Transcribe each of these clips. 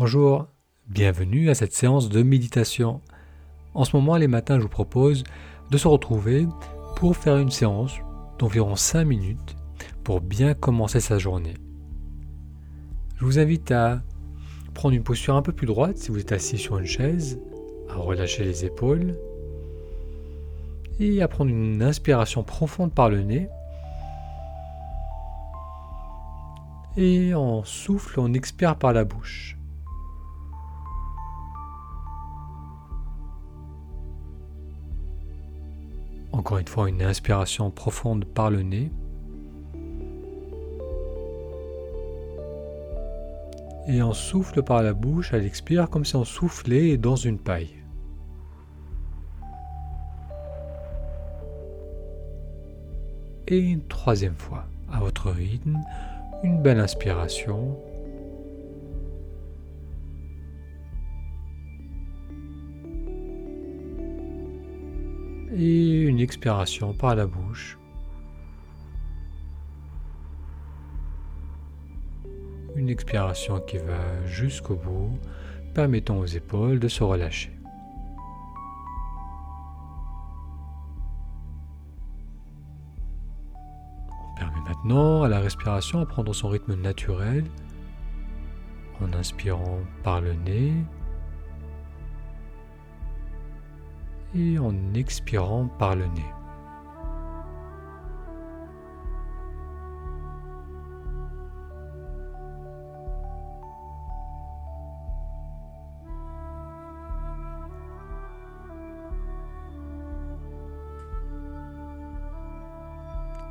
Bonjour, bienvenue à cette séance de méditation. En ce moment, les matins, je vous propose de se retrouver pour faire une séance d'environ 5 minutes pour bien commencer sa journée. Je vous invite à prendre une posture un peu plus droite si vous êtes assis sur une chaise, à relâcher les épaules et à prendre une inspiration profonde par le nez. Et en souffle, on expire par la bouche. Encore une fois, une inspiration profonde par le nez. Et on souffle par la bouche, elle expire comme si on soufflait dans une paille. Et une troisième fois, à votre rythme, une belle inspiration. Et une expiration par la bouche. Une expiration qui va jusqu'au bout, permettant aux épaules de se relâcher. On permet maintenant à la respiration à prendre son rythme naturel en inspirant par le nez et en expirant par le nez.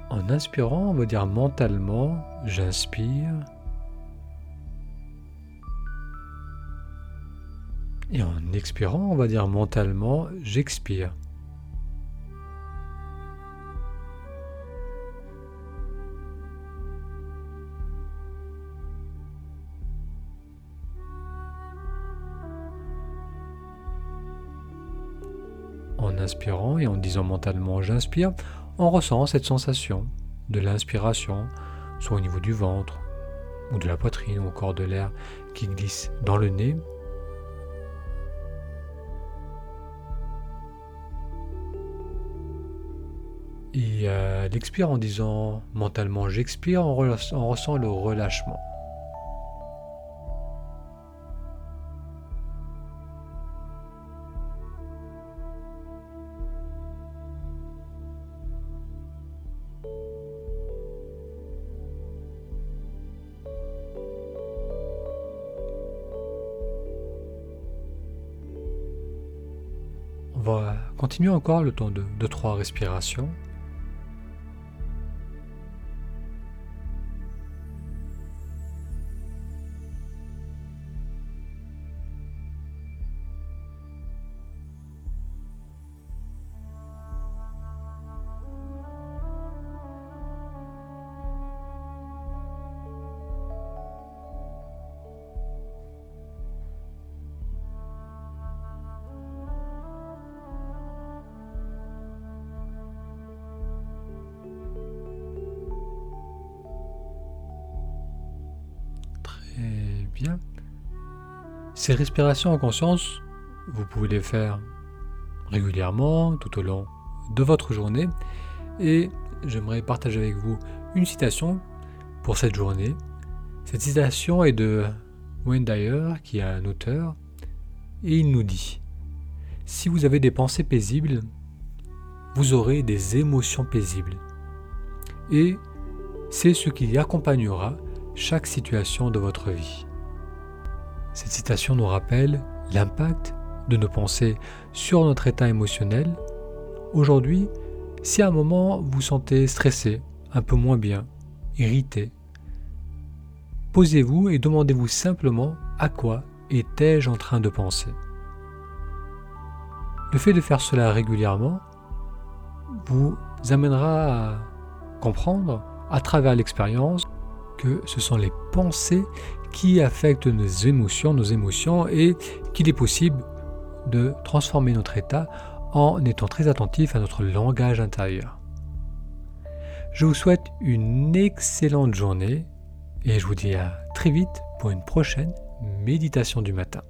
En inspirant, on va dire mentalement, j'inspire. Et en expirant, on va dire mentalement, j'expire. En inspirant et en disant mentalement j'inspire, on ressent cette sensation de l'inspiration, soit au niveau du ventre, ou de la poitrine, ou encore de l'air qui glisse dans le nez. Et euh, l'expire en disant mentalement j'expire, on ressent le relâchement. On va continuer encore le temps de 2-3 respirations. Ces respirations en conscience, vous pouvez les faire régulièrement tout au long de votre journée. Et j'aimerais partager avec vous une citation pour cette journée. Cette citation est de Wayne qui est un auteur, et il nous dit Si vous avez des pensées paisibles, vous aurez des émotions paisibles. Et c'est ce qui accompagnera chaque situation de votre vie. Cette citation nous rappelle l'impact de nos pensées sur notre état émotionnel. Aujourd'hui, si à un moment vous sentez stressé, un peu moins bien, irrité, posez-vous et demandez-vous simplement à quoi étais-je en train de penser. Le fait de faire cela régulièrement vous amènera à comprendre à travers l'expérience que ce sont les pensées qui affectent nos émotions, nos émotions, et qu'il est possible de transformer notre état en étant très attentif à notre langage intérieur. Je vous souhaite une excellente journée et je vous dis à très vite pour une prochaine méditation du matin.